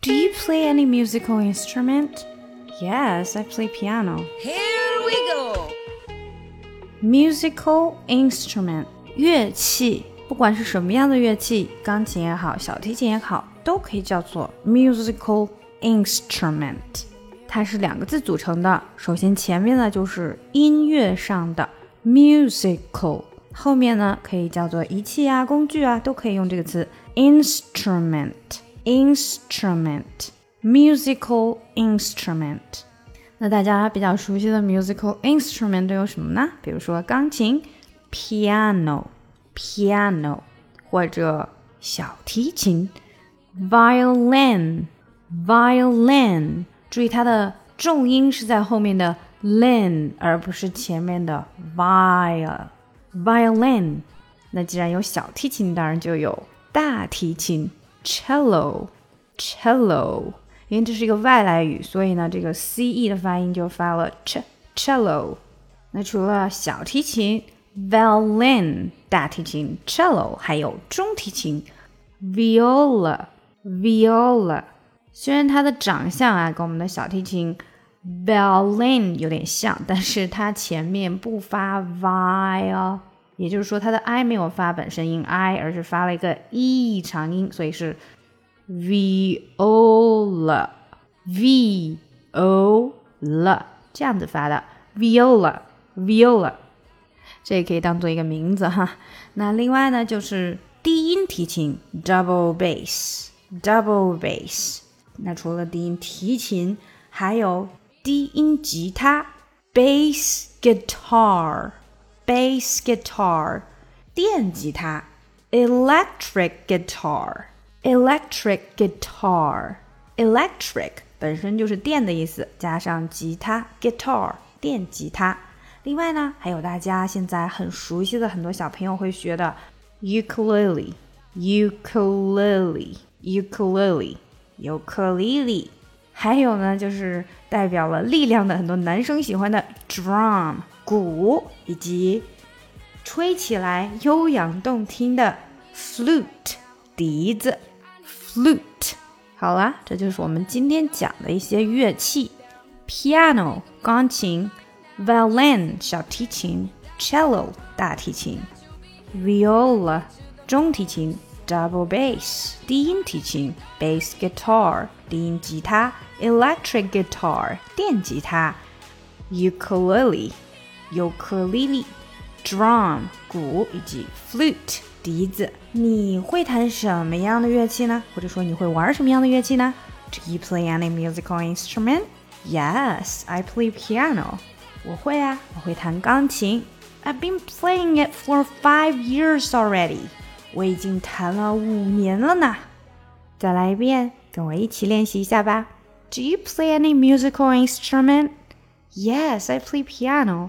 Do you play any musical instrument? Yes, I play piano. Here we go. Musical instrument 乐器，不管是什么样的乐器，钢琴也好，小提琴也好，都可以叫做 musical instrument。它是两个字组成的，首先前面呢就是音乐上的 musical，后面呢可以叫做仪器啊、工具啊，都可以用这个词 instrument。 instrument musical instrument。那大家比较熟悉的 musical instrument 都有什么呢？比如说钢琴 piano piano，或者小提琴 violin violin。注意它的重音是在后面的 lin，而不是前面的 viol violin。那既然有小提琴，当然就有大提琴 Cello cello。因为这是一个外来语，所以呢，这个 c e 的发音就发了 ch cello。那除了小提琴 violin 大提琴 cello，还有中提琴 viola viola。虽然它的长相啊跟我们的小提琴 violin 有点像，但是它前面不发 viol 也就是说它的 i 没有发本身音 i，而是发了一个 e 长音，所以是。viola，viola 这样子发的 viola viola，这也可以当做一个名字哈。那另外呢，就是低音提琴 double bass double bass。那除了低音提琴，还有低音吉他 bass guitar bass guitar，电吉他 electric guitar。electric guitar。electric 本身就是电的意思，加上吉他 guitar 电吉他。另外呢，还有大家现在很熟悉的很多小朋友会学的 ukulele ukulele ukulele 尤克里里。还有呢，就是代表了力量的很多男生喜欢的 drum 鼓，以及吹起来悠扬动听的 flute 笛子。flute。好啦，这就是我们今天讲的一些乐器：piano 钢琴，violin 小提琴，cello 大提琴，viola 中提琴，double bass 低音提琴，bass guitar 低音吉他，electric guitar 电吉他，ukulele 尤克里里，drum 鼓以及 flute。笛子，你会弹什么样的乐器呢？或者说你会玩什么样的乐器呢？Do you play any musical instrument? Yes, I play piano. 我会啊，我会弹钢琴。I've been playing it for five years already. 我已经弹了五年了呢。再来一遍，跟我一起练习一下吧。Do you play any musical instrument? Yes, I play piano.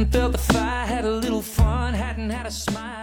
Hadn't felt the fire, had a little fun, hadn't had a smile